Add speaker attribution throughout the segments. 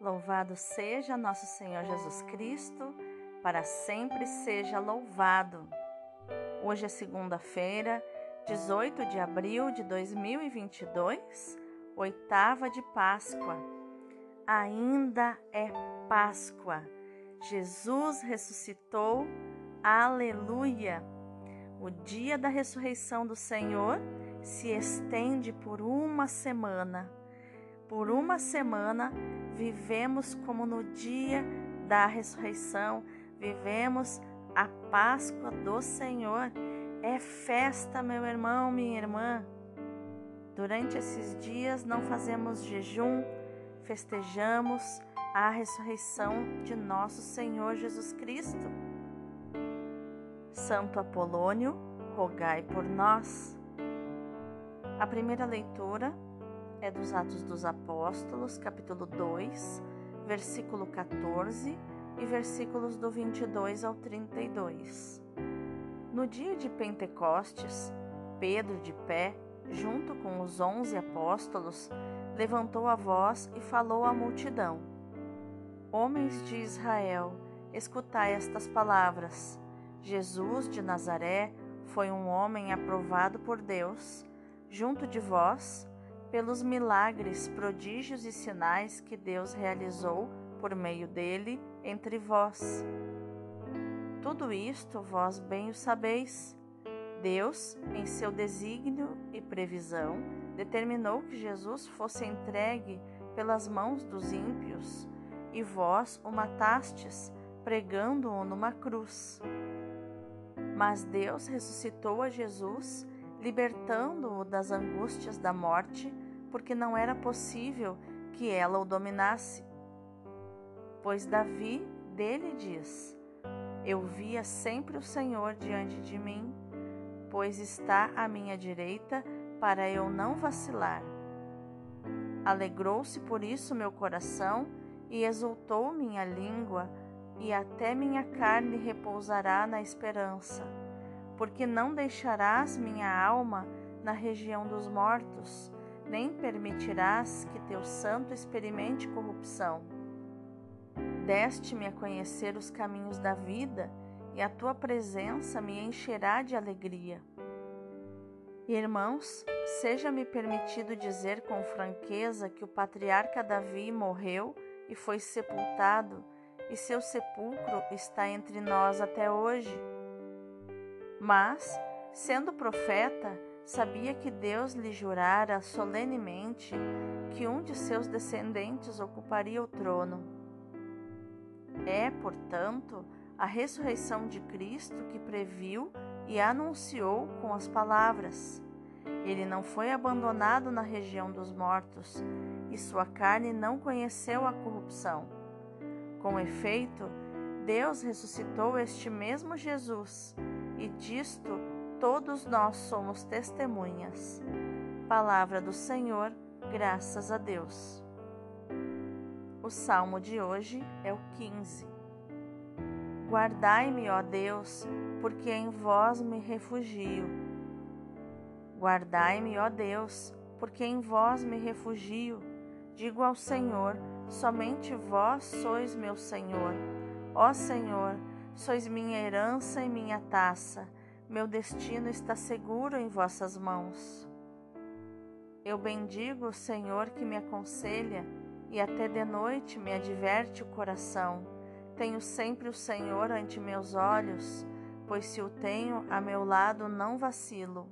Speaker 1: Louvado seja nosso Senhor Jesus Cristo, para sempre seja louvado. Hoje é segunda-feira, 18 de abril de 2022, oitava de Páscoa. Ainda é Páscoa. Jesus ressuscitou. Aleluia! O dia da ressurreição do Senhor se estende por uma semana. Por uma semana vivemos como no dia da ressurreição, vivemos a Páscoa do Senhor. É festa, meu irmão, minha irmã. Durante esses dias não fazemos jejum, festejamos a ressurreição de nosso Senhor Jesus Cristo. Santo Apolônio, rogai por nós. A primeira leitura é dos Atos dos Apóstolos, capítulo 2, versículo 14 e versículos do 22 ao 32. No dia de Pentecostes, Pedro, de pé, junto com os onze apóstolos, levantou a voz e falou à multidão: Homens de Israel, escutai estas palavras. Jesus de Nazaré foi um homem aprovado por Deus. Junto de vós, pelos milagres, prodígios e sinais que Deus realizou por meio dele entre vós. Tudo isto vós bem o sabeis. Deus, em seu desígnio e previsão, determinou que Jesus fosse entregue pelas mãos dos ímpios, e vós o matastes, pregando-o numa cruz. Mas Deus ressuscitou a Jesus libertando-o das angústias da morte, porque não era possível que ela o dominasse. Pois Davi dele diz: Eu via sempre o Senhor diante de mim, pois está à minha direita para eu não vacilar. Alegrou-se por isso meu coração e exultou minha língua, e até minha carne repousará na esperança porque não deixarás minha alma na região dos mortos, nem permitirás que teu santo experimente corrupção. Deste-me a conhecer os caminhos da vida, e a tua presença me encherá de alegria. Irmãos, seja-me permitido dizer com franqueza que o patriarca Davi morreu e foi sepultado, e seu sepulcro está entre nós até hoje. Mas, sendo profeta, sabia que Deus lhe jurara solenemente que um de seus descendentes ocuparia o trono. É, portanto, a ressurreição de Cristo que previu e anunciou com as palavras: Ele não foi abandonado na região dos mortos, e sua carne não conheceu a corrupção. Com efeito, Deus ressuscitou este mesmo Jesus e disto todos nós somos testemunhas. Palavra do Senhor, graças a Deus. O salmo de hoje é o 15. Guardai-me, ó Deus, porque em vós me refugio. Guardai-me, ó Deus, porque em vós me refugio. Digo ao Senhor: somente vós sois meu Senhor. Ó Senhor, Sois minha herança e minha taça, meu destino está seguro em vossas mãos. Eu bendigo o Senhor que me aconselha e até de noite me adverte o coração. Tenho sempre o Senhor ante meus olhos, pois se o tenho a meu lado não vacilo.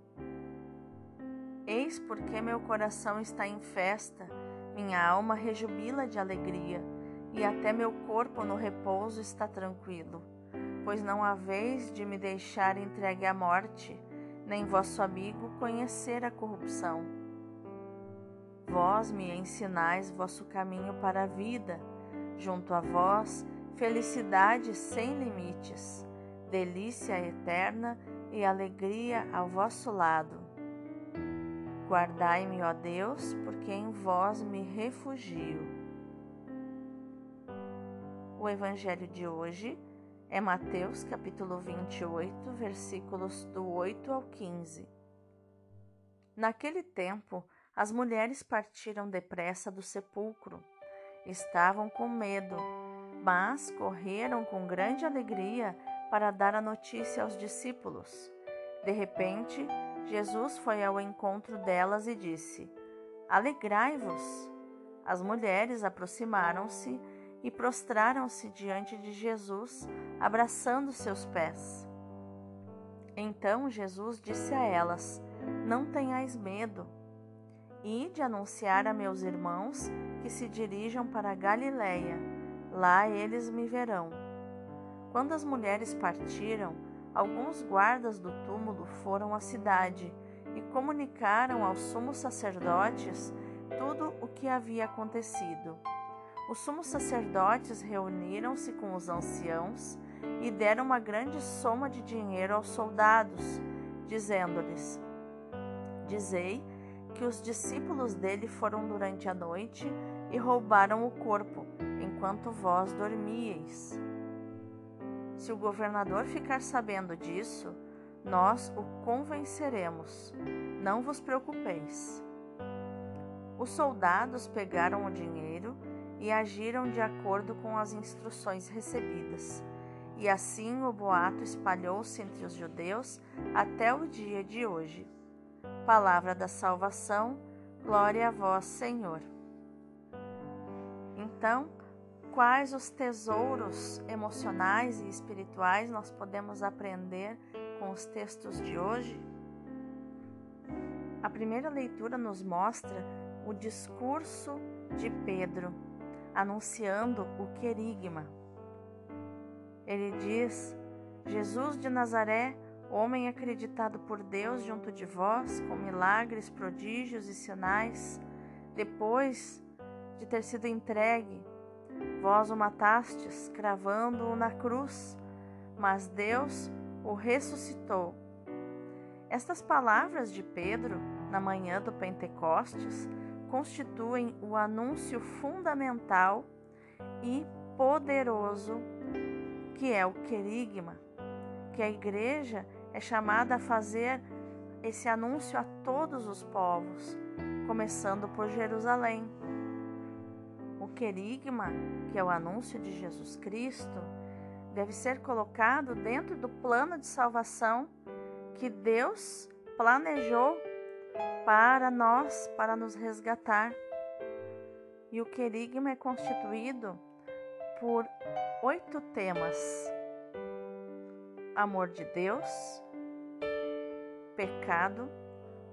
Speaker 1: Eis porque meu coração está em festa, minha alma rejubila de alegria, e até meu corpo no repouso está tranquilo pois não haveis de me deixar entregue à morte, nem vosso amigo conhecer a corrupção. Vós me ensinais vosso caminho para a vida, junto a vós, felicidade sem limites, delícia eterna e alegria ao vosso lado. Guardai-me, ó Deus, porque em vós me refugio. O Evangelho de hoje é Mateus capítulo 28, versículos do 8 ao 15. Naquele tempo, as mulheres partiram depressa do sepulcro estavam com medo, mas correram com grande alegria para dar a notícia aos discípulos. De repente, Jesus foi ao encontro delas e disse: Alegrai-vos. As mulheres aproximaram-se e prostraram-se diante de Jesus, abraçando seus pés. Então Jesus disse a elas: Não tenhais medo. Ide anunciar a meus irmãos que se dirijam para Galiléia. Lá eles me verão. Quando as mulheres partiram, alguns guardas do túmulo foram à cidade e comunicaram aos sumos sacerdotes tudo o que havia acontecido. Os sumos sacerdotes reuniram-se com os anciãos e deram uma grande soma de dinheiro aos soldados, dizendo-lhes: Dizei que os discípulos dele foram durante a noite e roubaram o corpo, enquanto vós dormíeis. Se o governador ficar sabendo disso, nós o convenceremos. Não vos preocupeis. Os soldados pegaram o dinheiro e agiram de acordo com as instruções recebidas. E assim o boato espalhou-se entre os judeus até o dia de hoje. Palavra da salvação, glória a vós, Senhor. Então, quais os tesouros emocionais e espirituais nós podemos aprender com os textos de hoje? A primeira leitura nos mostra o discurso de Pedro anunciando o querigma. Ele diz: Jesus de Nazaré, homem acreditado por Deus junto de vós, com milagres, prodígios e sinais, depois de ter sido entregue, vós o matastes, cravando-o na cruz, mas Deus o ressuscitou. Estas palavras de Pedro, na manhã do Pentecostes, constituem o anúncio fundamental e poderoso que é o querigma, que a igreja é chamada a fazer esse anúncio a todos os povos, começando por Jerusalém. O querigma, que é o anúncio de Jesus Cristo, deve ser colocado dentro do plano de salvação que Deus planejou para nós, para nos resgatar. E o querigma é constituído por oito temas: amor de Deus, pecado,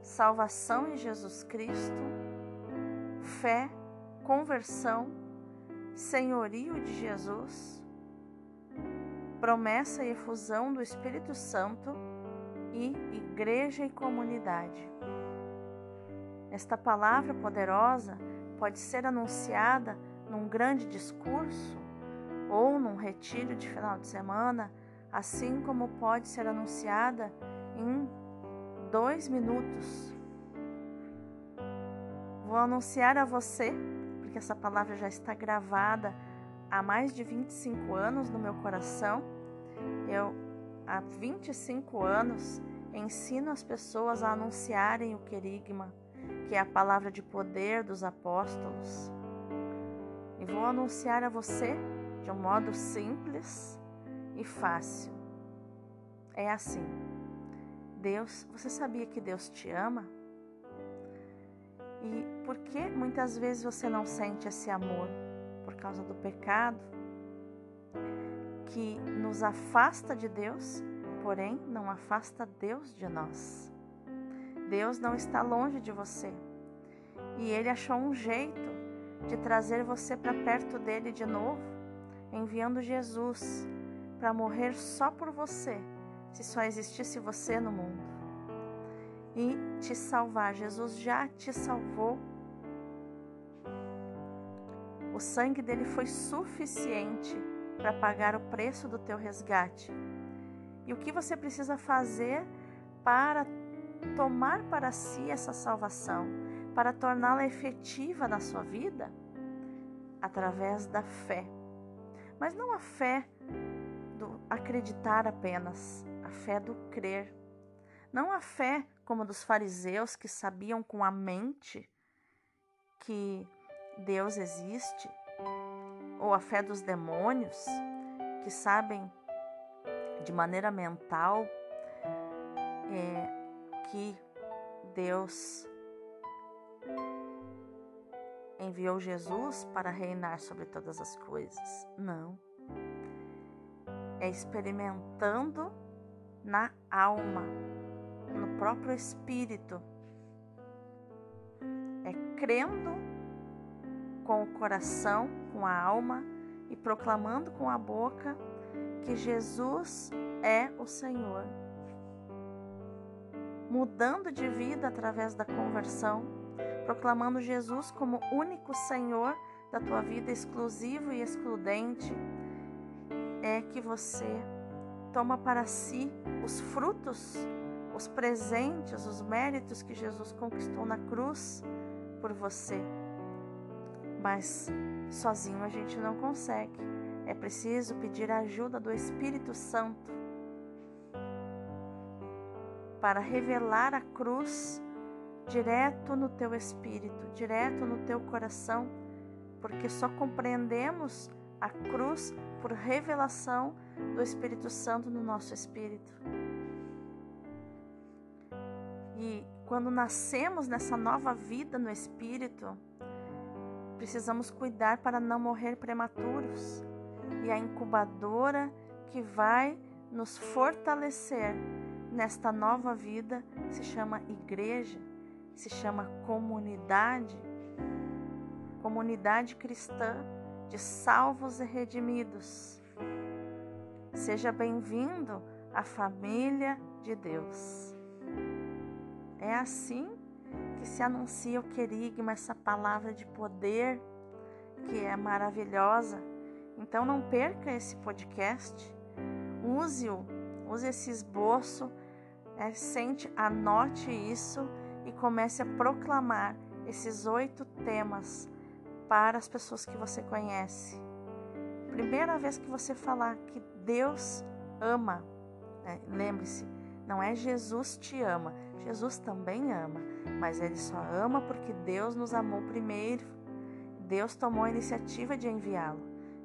Speaker 1: salvação em Jesus Cristo, fé, conversão, senhorio de Jesus, promessa e efusão do Espírito Santo e igreja e comunidade. Esta palavra poderosa pode ser anunciada num grande discurso ou num retiro de final de semana, assim como pode ser anunciada em dois minutos. Vou anunciar a você, porque essa palavra já está gravada há mais de 25 anos no meu coração. Eu, há 25 anos, ensino as pessoas a anunciarem o querigma que é a palavra de poder dos apóstolos. E vou anunciar a você de um modo simples e fácil. É assim. Deus, você sabia que Deus te ama? E por que muitas vezes você não sente esse amor? Por causa do pecado que nos afasta de Deus, porém não afasta Deus de nós. Deus não está longe de você. E ele achou um jeito de trazer você para perto dele de novo, enviando Jesus para morrer só por você, se só existisse você no mundo. E te salvar. Jesus já te salvou. O sangue dele foi suficiente para pagar o preço do teu resgate. E o que você precisa fazer para tomar para si essa salvação, para torná-la efetiva na sua vida? Através da fé. Mas não a fé do acreditar apenas, a fé do crer. Não a fé como dos fariseus que sabiam com a mente que Deus existe, ou a fé dos demônios, que sabem de maneira mental é, que Deus enviou Jesus para reinar sobre todas as coisas. Não. É experimentando na alma, no próprio espírito. É crendo com o coração, com a alma e proclamando com a boca que Jesus é o Senhor. Mudando de vida através da conversão, proclamando Jesus como único Senhor da tua vida, exclusivo e excludente, é que você toma para si os frutos, os presentes, os méritos que Jesus conquistou na cruz por você. Mas sozinho a gente não consegue. É preciso pedir a ajuda do Espírito Santo para revelar a cruz direto no teu espírito, direto no teu coração, porque só compreendemos a cruz por revelação do Espírito Santo no nosso espírito. E quando nascemos nessa nova vida no espírito, precisamos cuidar para não morrer prematuros. E a incubadora que vai nos fortalecer nesta nova vida se chama igreja se chama comunidade, comunidade cristã de salvos e redimidos. Seja bem-vindo à família de Deus. É assim que se anuncia o querigma, essa palavra de poder que é maravilhosa. Então não perca esse podcast, use-o, use esse esboço, é, sente, anote isso e comece a proclamar esses oito temas para as pessoas que você conhece. Primeira vez que você falar que Deus ama, né? lembre-se, não é Jesus te ama, Jesus também ama, mas ele só ama porque Deus nos amou primeiro. Deus tomou a iniciativa de enviá-lo.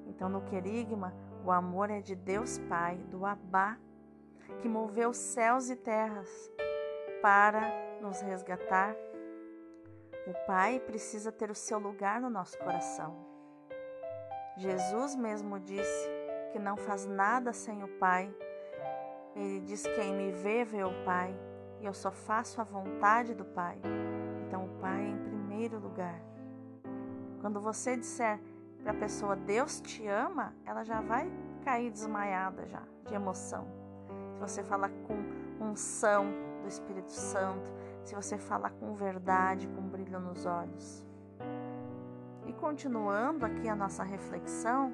Speaker 1: Então, no querigma, o amor é de Deus Pai, do Abá, que moveu céus e terras para nos resgatar, o Pai precisa ter o seu lugar no nosso coração. Jesus mesmo disse que não faz nada sem o Pai. Ele diz: Quem me vê, vê o Pai, e eu só faço a vontade do Pai. Então, o Pai é em primeiro lugar. Quando você disser para a pessoa Deus te ama, ela já vai cair desmaiada já de emoção. Se você falar com unção do Espírito Santo, se você falar com verdade, com brilho nos olhos. E continuando aqui a nossa reflexão,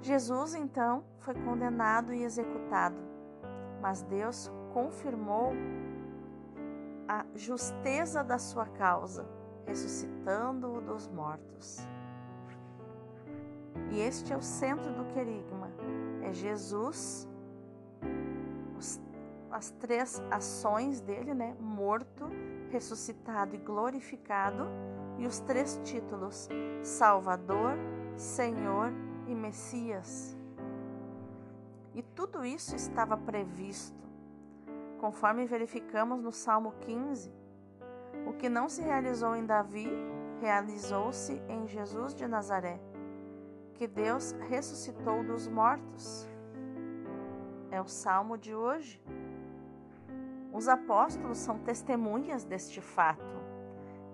Speaker 1: Jesus então foi condenado e executado, mas Deus confirmou a justeza da sua causa, ressuscitando-o dos mortos. E este é o centro do querigma: é Jesus as três ações dele, né? Morto, ressuscitado e glorificado, e os três títulos: Salvador, Senhor e Messias. E tudo isso estava previsto, conforme verificamos no Salmo 15. O que não se realizou em Davi, realizou-se em Jesus de Nazaré, que Deus ressuscitou dos mortos. É o salmo de hoje. Os apóstolos são testemunhas deste fato.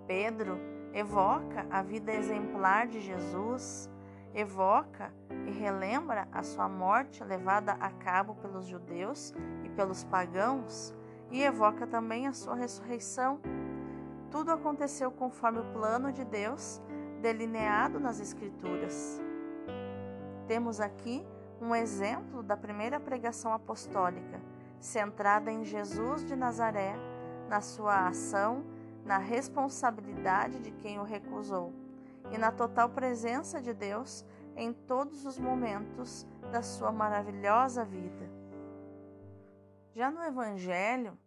Speaker 1: Pedro evoca a vida exemplar de Jesus, evoca e relembra a sua morte levada a cabo pelos judeus e pelos pagãos, e evoca também a sua ressurreição. Tudo aconteceu conforme o plano de Deus delineado nas Escrituras. Temos aqui um exemplo da primeira pregação apostólica centrada em Jesus de Nazaré, na sua ação, na responsabilidade de quem o recusou e na total presença de Deus em todos os momentos da sua maravilhosa vida. Já no Evangelho,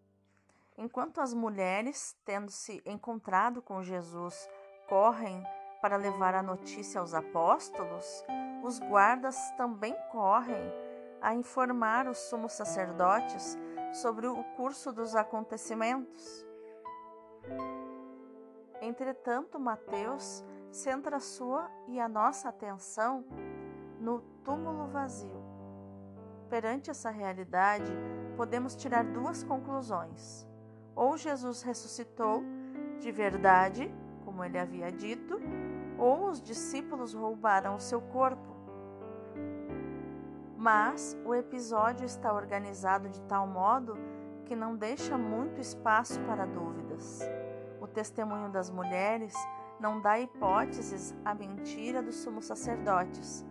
Speaker 1: enquanto as mulheres, tendo se encontrado com Jesus, correm para levar a notícia aos apóstolos, os guardas também correm a informar os sumos sacerdotes sobre o curso dos acontecimentos. Entretanto, Mateus centra a sua e a nossa atenção no túmulo vazio. Perante essa realidade, podemos tirar duas conclusões. Ou Jesus ressuscitou de verdade, como ele havia dito, ou os discípulos roubaram o seu corpo. Mas o episódio está organizado de tal modo que não deixa muito espaço para dúvidas. O testemunho das mulheres não dá hipóteses à mentira dos sumos sacerdotes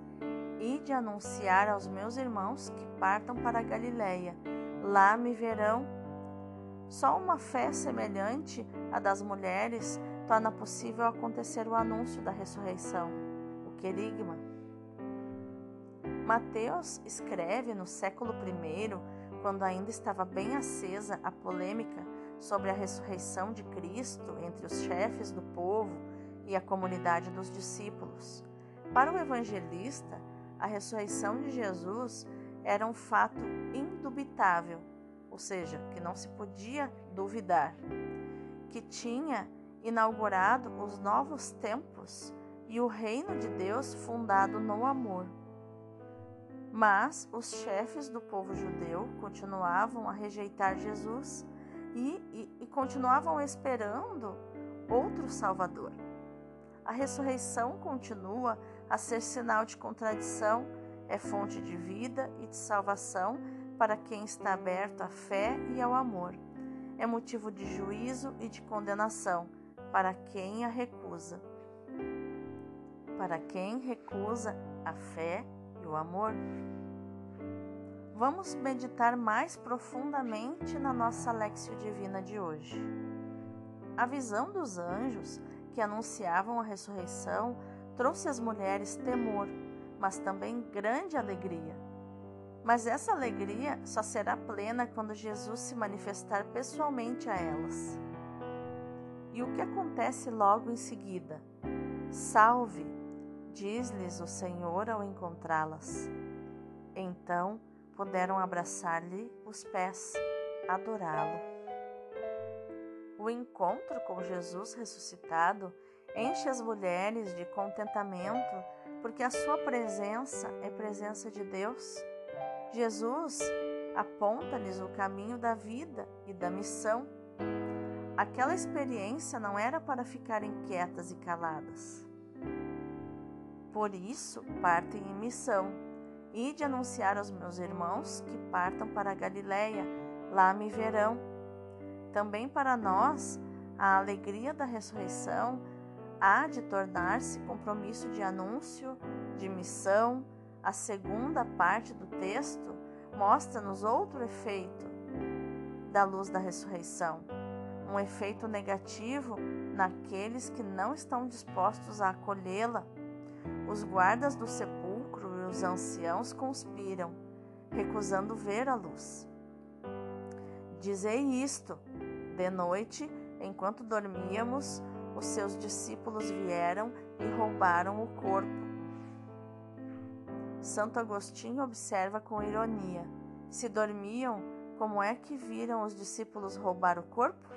Speaker 1: e de anunciar aos meus irmãos que partam para a. Lá me verão. Só uma fé semelhante à das mulheres torna possível acontecer o anúncio da ressurreição, o querigma. Mateus escreve no século I, quando ainda estava bem acesa a polêmica sobre a ressurreição de Cristo entre os chefes do povo e a comunidade dos discípulos. Para o evangelista, a ressurreição de Jesus era um fato indubitável, ou seja, que não se podia duvidar, que tinha inaugurado os novos tempos e o reino de Deus fundado no amor. Mas os chefes do povo judeu continuavam a rejeitar Jesus e, e, e continuavam esperando outro Salvador. A ressurreição continua a ser sinal de contradição, é fonte de vida e de salvação para quem está aberto à fé e ao amor. É motivo de juízo e de condenação para quem a recusa. Para quem recusa a fé o amor. Vamos meditar mais profundamente na nossa Lexio Divina de hoje. A visão dos anjos que anunciavam a ressurreição trouxe às mulheres temor, mas também grande alegria. Mas essa alegria só será plena quando Jesus se manifestar pessoalmente a elas. E o que acontece logo em seguida? Salve, diz-lhes o Senhor ao encontrá-las. Então puderam abraçar-lhe os pés, adorá-lo. O encontro com Jesus ressuscitado enche as mulheres de contentamento, porque a sua presença é presença de Deus. Jesus aponta-lhes o caminho da vida e da missão. Aquela experiência não era para ficarem quietas e caladas. Por isso, partem em missão e de anunciar aos meus irmãos que partam para a Galiléia, lá me verão. Também para nós, a alegria da ressurreição há de tornar-se compromisso de anúncio, de missão. A segunda parte do texto mostra-nos outro efeito da luz da ressurreição, um efeito negativo naqueles que não estão dispostos a acolhê-la. Os guardas do sepulcro e os anciãos conspiram, recusando ver a luz. Dizei isto: de noite, enquanto dormíamos, os seus discípulos vieram e roubaram o corpo. Santo Agostinho observa com ironia: se dormiam, como é que viram os discípulos roubar o corpo?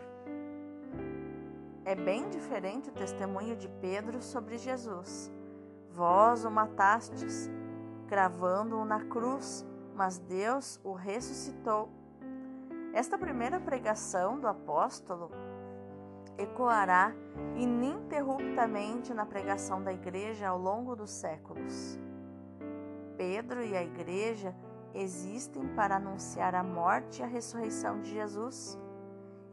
Speaker 1: É bem diferente o testemunho de Pedro sobre Jesus. Vós o matastes, cravando-o na cruz, mas Deus o ressuscitou. Esta primeira pregação do apóstolo ecoará ininterruptamente na pregação da igreja ao longo dos séculos. Pedro e a igreja existem para anunciar a morte e a ressurreição de Jesus.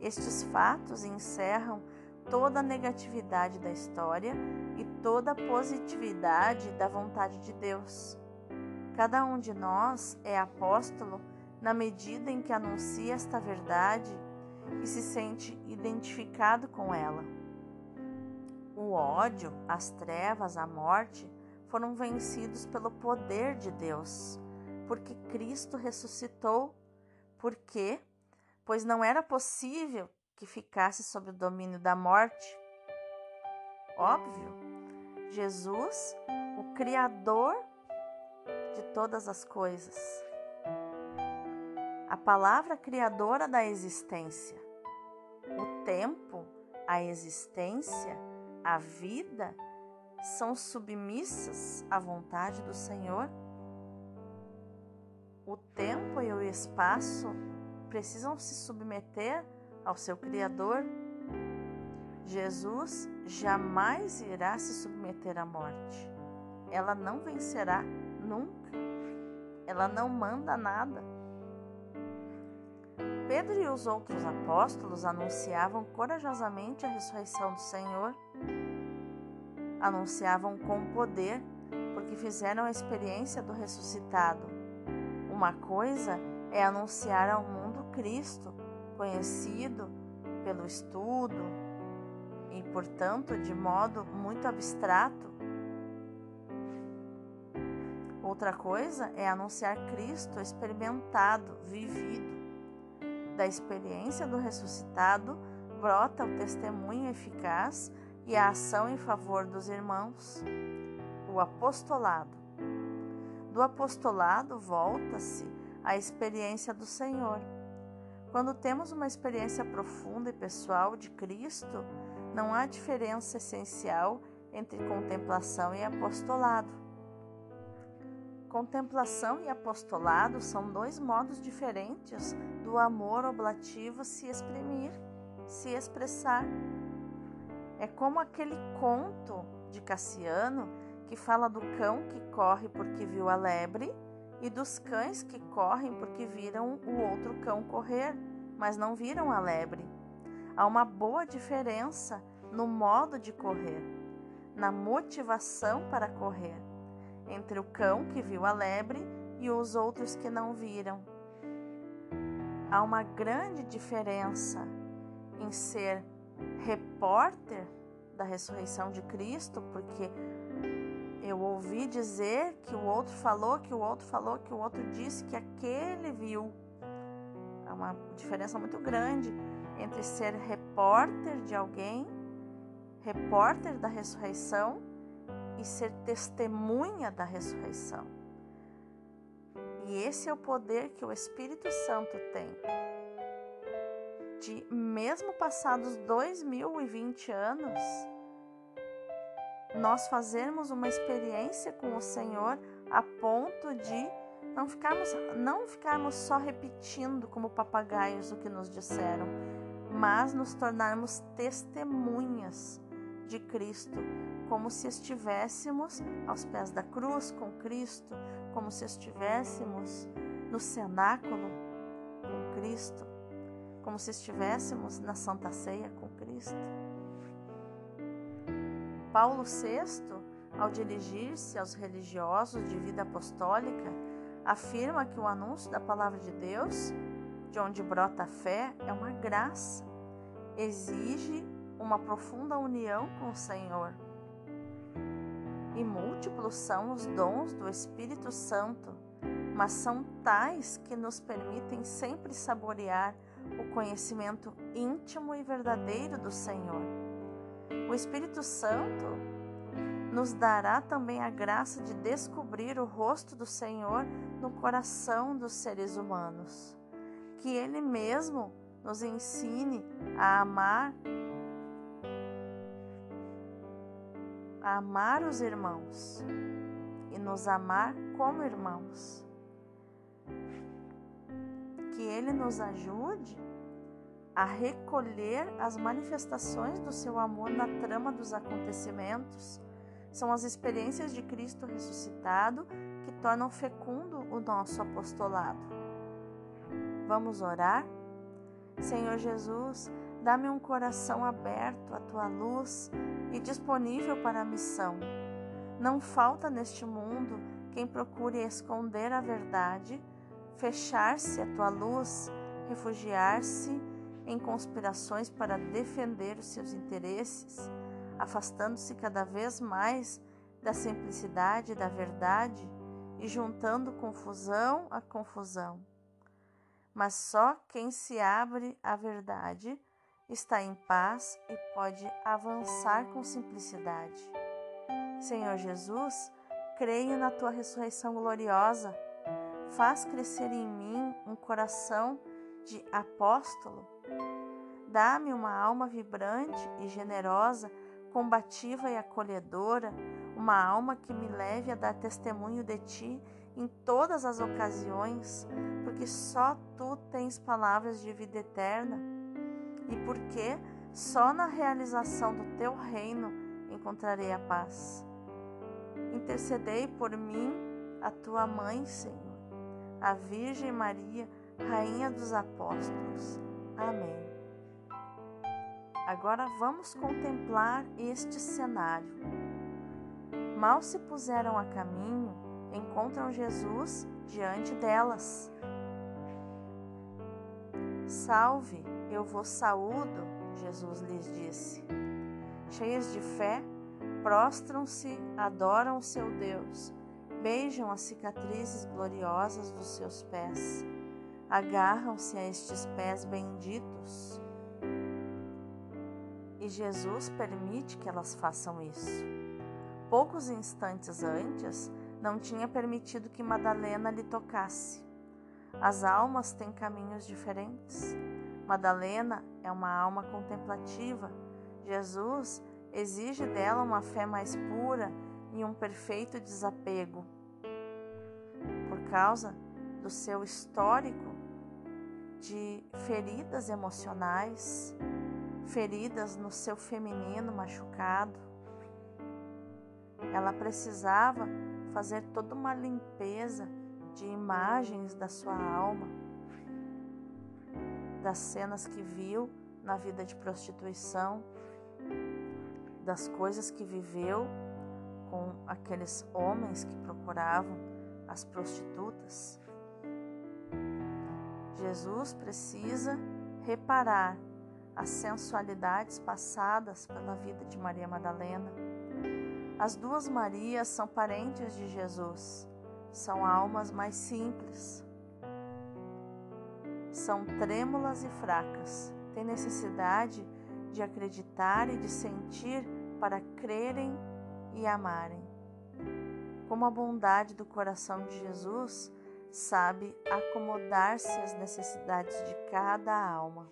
Speaker 1: Estes fatos encerram toda a negatividade da história e toda a positividade da vontade de Deus. Cada um de nós é apóstolo na medida em que anuncia esta verdade e se sente identificado com ela. O ódio, as trevas, a morte foram vencidos pelo poder de Deus, porque Cristo ressuscitou. Por quê? Pois não era possível que ficasse sob o domínio da morte. Óbvio, Jesus, o Criador de todas as coisas. A palavra criadora da existência. O tempo, a existência, a vida são submissas à vontade do Senhor? O tempo e o espaço precisam se submeter ao seu Criador? Jesus jamais irá se submeter à morte. Ela não vencerá nunca. Ela não manda nada. Pedro e os outros apóstolos anunciavam corajosamente a ressurreição do Senhor. Anunciavam com poder, porque fizeram a experiência do ressuscitado. Uma coisa é anunciar ao mundo Cristo, conhecido pelo estudo e, portanto, de modo muito abstrato. Outra coisa é anunciar Cristo experimentado, vivido. Da experiência do ressuscitado brota o testemunho eficaz e a ação em favor dos irmãos. O apostolado. Do apostolado volta-se a experiência do Senhor. Quando temos uma experiência profunda e pessoal de Cristo, não há diferença essencial entre contemplação e apostolado. Contemplação e apostolado são dois modos diferentes do amor oblativo se exprimir, se expressar. É como aquele conto de Cassiano que fala do cão que corre porque viu a lebre e dos cães que correm porque viram o outro cão correr, mas não viram a lebre. Há uma boa diferença no modo de correr, na motivação para correr entre o cão que viu a lebre e os outros que não viram. Há uma grande diferença em ser repórter da ressurreição de Cristo, porque eu ouvi dizer que o outro falou, que o outro falou, que o outro disse que aquele viu. Há uma diferença muito grande entre ser repórter de alguém, repórter da ressurreição, e ser testemunha da ressurreição. E esse é o poder que o Espírito Santo tem. De mesmo passados 2020 anos, nós fazermos uma experiência com o Senhor a ponto de não ficarmos, não ficarmos só repetindo como papagaios o que nos disseram, mas nos tornarmos testemunhas de Cristo, como se estivéssemos aos pés da cruz com Cristo, como se estivéssemos no cenáculo com Cristo, como se estivéssemos na Santa Ceia com Cristo. Paulo VI, ao dirigir-se aos religiosos de vida apostólica, afirma que o anúncio da palavra de Deus, de onde brota a fé, é uma graça, exige uma profunda união com o Senhor. E múltiplos são os dons do Espírito Santo, mas são tais que nos permitem sempre saborear o conhecimento íntimo e verdadeiro do Senhor. O Espírito Santo nos dará também a graça de descobrir o rosto do Senhor no coração dos seres humanos. Que Ele mesmo nos ensine a amar a amar os irmãos e nos amar como irmãos. Que Ele nos ajude a recolher as manifestações do seu amor na trama dos acontecimentos. São as experiências de Cristo ressuscitado que tornam fecundo o nosso apostolado. Vamos orar? Senhor Jesus, dá-me um coração aberto à tua luz e disponível para a missão. Não falta neste mundo quem procure esconder a verdade, fechar-se à tua luz, refugiar-se em conspirações para defender os seus interesses, afastando-se cada vez mais da simplicidade da verdade e juntando confusão a confusão. Mas só quem se abre à verdade está em paz e pode avançar com simplicidade. Senhor Jesus, creio na tua ressurreição gloriosa. Faz crescer em mim um coração de apóstolo. Dá-me uma alma vibrante e generosa, combativa e acolhedora, uma alma que me leve a dar testemunho de ti em todas as ocasiões, porque só tu tens palavras de vida eterna e porque só na realização do teu reino encontrarei a paz. Intercedei por mim, a tua mãe, Senhor, a Virgem Maria, Rainha dos Apóstolos. Amém. Agora vamos contemplar este cenário. Mal se puseram a caminho, encontram Jesus diante delas. Salve, eu vos saúdo, Jesus lhes disse. Cheias de fé, prostram-se, adoram o seu Deus, beijam as cicatrizes gloriosas dos seus pés, agarram-se a estes pés benditos. E Jesus permite que elas façam isso. Poucos instantes antes, não tinha permitido que Madalena lhe tocasse. As almas têm caminhos diferentes. Madalena é uma alma contemplativa. Jesus exige dela uma fé mais pura e um perfeito desapego. Por causa do seu histórico de feridas emocionais, feridas no seu feminino machucado, ela precisava fazer toda uma limpeza de imagens da sua alma, das cenas que viu na vida de prostituição, das coisas que viveu com aqueles homens que procuravam as prostitutas. Jesus precisa reparar as sensualidades passadas pela vida de Maria Madalena as duas Marias são parentes de Jesus, são almas mais simples, são trêmulas e fracas, têm necessidade de acreditar e de sentir para crerem e amarem. Como a bondade do coração de Jesus sabe acomodar-se às necessidades de cada alma.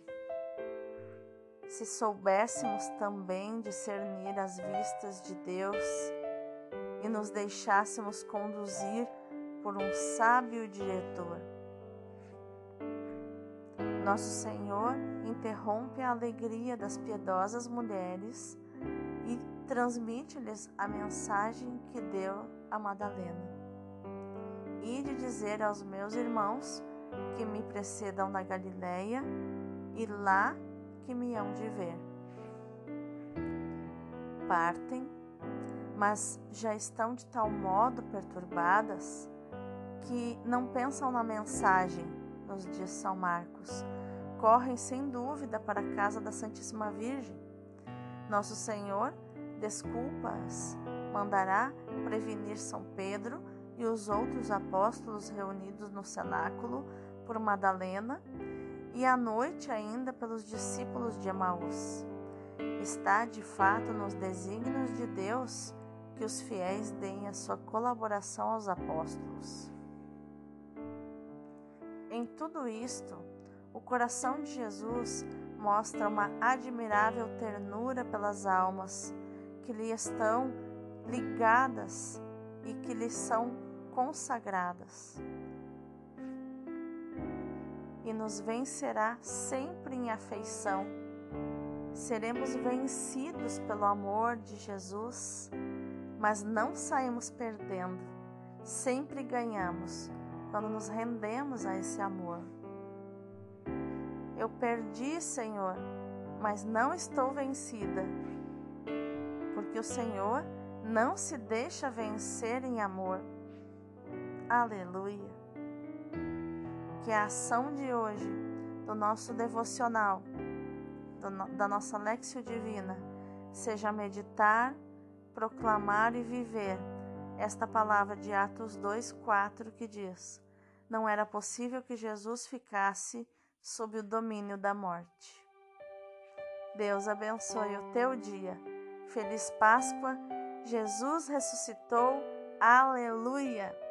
Speaker 1: Se soubéssemos também discernir as vistas de Deus e nos deixássemos conduzir por um sábio diretor. Nosso Senhor interrompe a alegria das piedosas mulheres e transmite-lhes a mensagem que deu a Madalena. E de dizer aos meus irmãos que me precedam na Galileia e lá que me hão de ver. Partem, mas já estão de tal modo perturbadas que não pensam na mensagem, nos diz São Marcos. Correm sem dúvida para a casa da Santíssima Virgem. Nosso Senhor desculpas, mandará prevenir São Pedro e os outros apóstolos reunidos no cenáculo por Madalena e à noite ainda pelos discípulos de Emaús. Está de fato nos desígnios de Deus que os fiéis deem a sua colaboração aos apóstolos. Em tudo isto, o coração de Jesus mostra uma admirável ternura pelas almas que lhe estão ligadas e que lhe são consagradas e nos vencerá sempre em afeição. Seremos vencidos pelo amor de Jesus, mas não saímos perdendo, sempre ganhamos quando nos rendemos a esse amor. Eu perdi, Senhor, mas não estou vencida, porque o Senhor não se deixa vencer em amor. Aleluia que a ação de hoje do nosso devocional, do, da nossa Lexio Divina, seja meditar, proclamar e viver esta palavra de Atos 2:4 que diz: Não era possível que Jesus ficasse sob o domínio da morte. Deus abençoe o teu dia. Feliz Páscoa Jesus ressuscitou. Aleluia!